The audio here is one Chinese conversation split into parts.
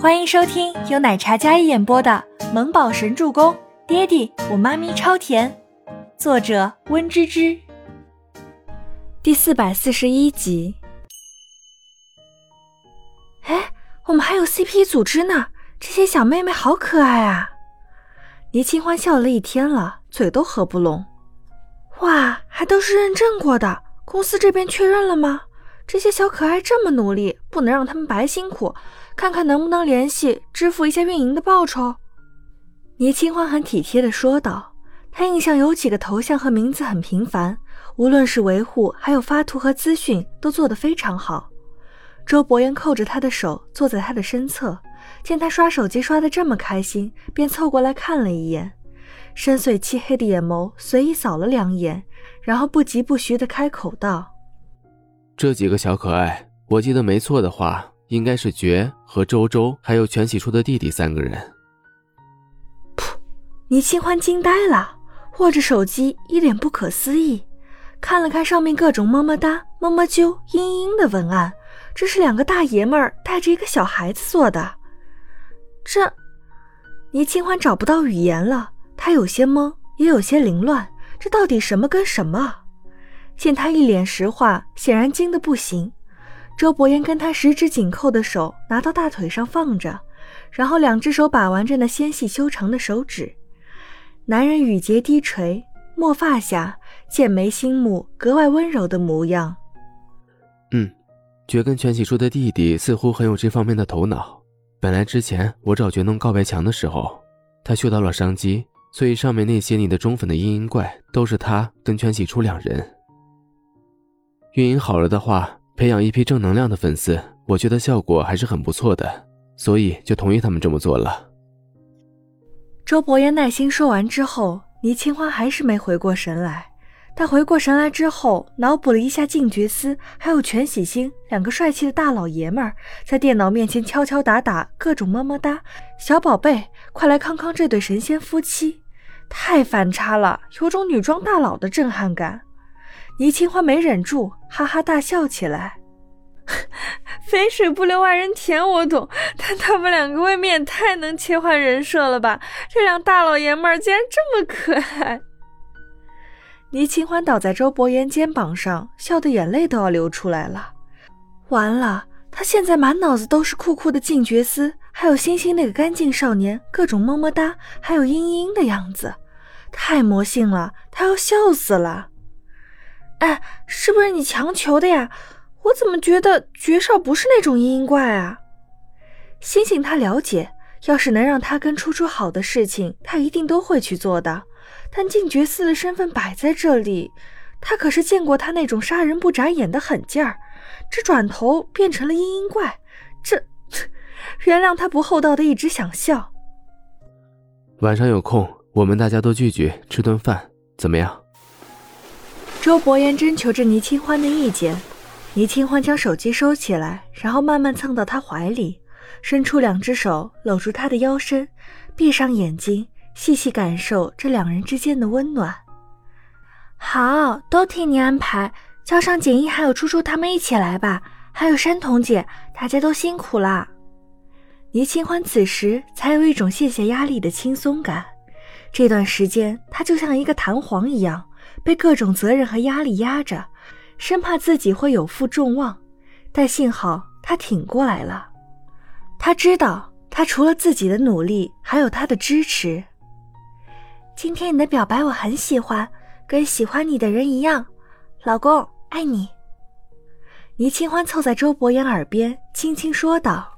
欢迎收听由奶茶嘉一演播的《萌宝神助攻》，爹地我妈咪超甜，作者温芝芝。第四百四十一集。哎，我们还有 CP 组织呢，这些小妹妹好可爱啊！倪清欢笑了一天了，嘴都合不拢。哇，还都是认证过的，公司这边确认了吗？这些小可爱这么努力，不能让他们白辛苦。看看能不能联系支付一下运营的报酬。倪清欢很体贴的说道。他印象有几个头像和名字很平凡，无论是维护还有发图和资讯都做得非常好。周伯言扣着他的手坐在他的身侧，见他刷手机刷得这么开心，便凑过来看了一眼，深邃漆黑的眼眸随意扫了两眼，然后不疾不徐地开口道：“这几个小可爱，我记得没错的话。”应该是爵和周周，还有全喜初的弟弟三个人。噗！倪清欢惊呆了，握着手机，一脸不可思议，看了看上面各种么么哒、么么啾、嘤嘤的文案，这是两个大爷们儿带着一个小孩子做的。这，倪清欢找不到语言了，他有些懵，也有些凌乱，这到底什么跟什么？见他一脸石化，显然惊得不行。周伯言跟他十指紧扣的手拿到大腿上放着，然后两只手把玩着那纤细修长的手指。男人羽睫低垂，墨发下剑眉星目，格外温柔的模样。嗯，绝跟全喜初的弟弟似乎很有这方面的头脑。本来之前我找绝弄告白墙的时候，他嗅到了商机，所以上面那些你的忠粉的嘤嘤怪都是他跟全喜初两人。运营好了的话。培养一批正能量的粉丝，我觉得效果还是很不错的，所以就同意他们这么做了。周伯言耐心说完之后，倪清欢还是没回过神来。他回过神来之后，脑补了一下静觉司还有全喜星两个帅气的大老爷们儿在电脑面前敲敲打打，各种么么哒，小宝贝，快来康康这对神仙夫妻，太反差了，有种女装大佬的震撼感。倪清欢没忍住，哈哈大笑起来。肥水不流外人田，我懂，但他们两个未免也太能切换人设了吧？这两大老爷们儿竟然这么可爱。倪清欢倒在周伯言肩膀上，笑得眼泪都要流出来了。完了，他现在满脑子都是酷酷的静觉司，还有星星那个干净少年，各种么么哒，还有嘤嘤的样子，太魔性了，他要笑死了。哎，是不是你强求的呀？我怎么觉得绝少不是那种嘤嘤怪啊？星星他了解，要是能让他跟初初好的事情，他一定都会去做的。但静觉寺的身份摆在这里，他可是见过他那种杀人不眨眼的狠劲儿。这转头变成了嘤嘤怪，这原谅他不厚道的一直想笑。晚上有空，我们大家都聚聚吃顿饭，怎么样？周伯言征求着倪清欢的意见，倪清欢将手机收起来，然后慢慢蹭到他怀里，伸出两只手搂住他的腰身，闭上眼睛，细细感受这两人之间的温暖。好，都听你安排，叫上锦衣还有初初他们一起来吧，还有山童姐，大家都辛苦了。倪清欢此时才有一种卸下压力的轻松感，这段时间他就像一个弹簧一样。被各种责任和压力压着，生怕自己会有负众望，但幸好他挺过来了。他知道，他除了自己的努力，还有他的支持。今天你的表白我很喜欢，跟喜欢你的人一样，老公爱你。倪清欢凑在周伯言耳边轻轻说道：“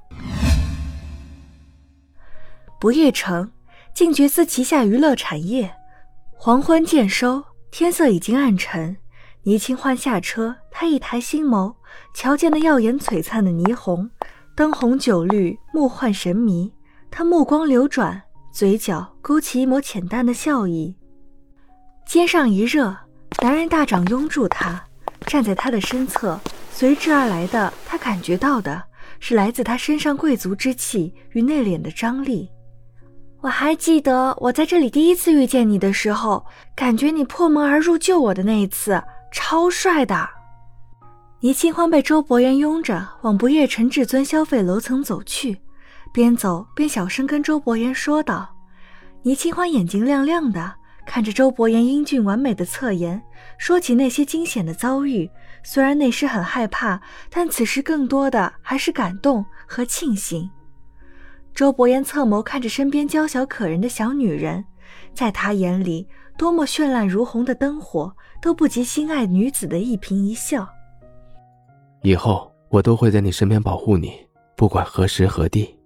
不夜城，静觉寺旗下娱乐产业，黄昏渐收。”天色已经暗沉，倪清欢下车，他一抬星眸，瞧见那耀眼璀璨的霓虹，灯红酒绿，目幻神迷。他目光流转，嘴角勾起一抹浅淡的笑意，肩上一热，男人大掌拥住他，站在他的身侧，随之而来的，他感觉到的是来自他身上贵族之气与内敛的张力。我还记得我在这里第一次遇见你的时候，感觉你破门而入救我的那一次超帅的。倪清欢被周伯言拥着往不夜城至尊消费楼层走去，边走边小声跟周伯言说道。倪清欢眼睛亮亮的，看着周伯言英俊完美的侧颜，说起那些惊险的遭遇。虽然那时很害怕，但此时更多的还是感动和庆幸。周伯言侧眸看着身边娇小可人的小女人，在他眼里，多么绚烂如虹的灯火都不及心爱女子的一颦一笑。以后我都会在你身边保护你，不管何时何地。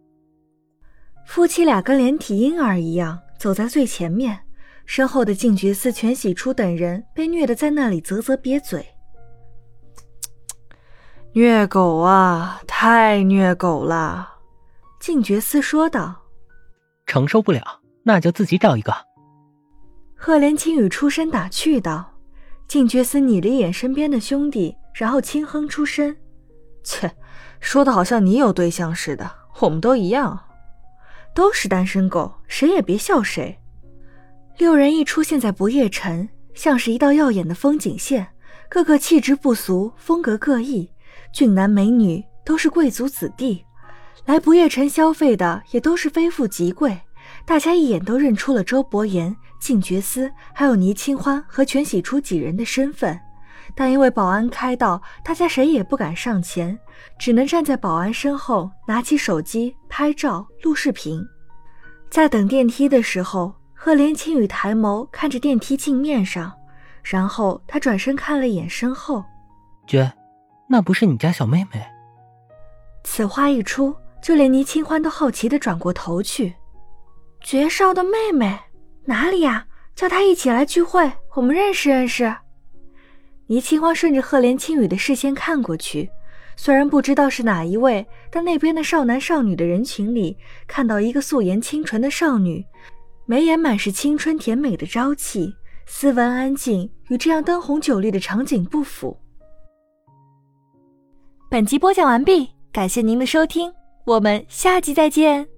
夫妻俩跟连体婴儿一样走在最前面，身后的静觉寺、全喜初等人被虐的在那里啧啧瘪嘴。虐狗啊，太虐狗了！静觉寺说道：“承受不了，那就自己找一个。”赫连青羽出声打趣道。静觉寺睨了一眼身边的兄弟，然后轻哼出声：“切，说的好像你有对象似的，我们都一样，都是单身狗，谁也别笑谁。”六人一出现在不夜城，像是一道耀眼的风景线，个个气质不俗，风格各异，俊男美女都是贵族子弟。来不夜城消费的也都是非富即贵，大家一眼都认出了周伯言、静觉司，还有倪清欢和全喜初几人的身份。但因为保安开道，大家谁也不敢上前，只能站在保安身后，拿起手机拍照、录视频。在等电梯的时候，赫连青雨抬眸看着电梯镜面上，然后他转身看了眼身后，觉，那不是你家小妹妹？此话一出。就连倪清欢都好奇地转过头去，绝少的妹妹哪里呀？叫她一起来聚会，我们认识认识。倪清欢顺着赫连青羽的视线看过去，虽然不知道是哪一位，但那边的少男少女的人群里，看到一个素颜清纯的少女，眉眼满是青春甜美的朝气，斯文安静，与这样灯红酒绿的场景不符。本集播讲完毕，感谢您的收听。我们下集再见。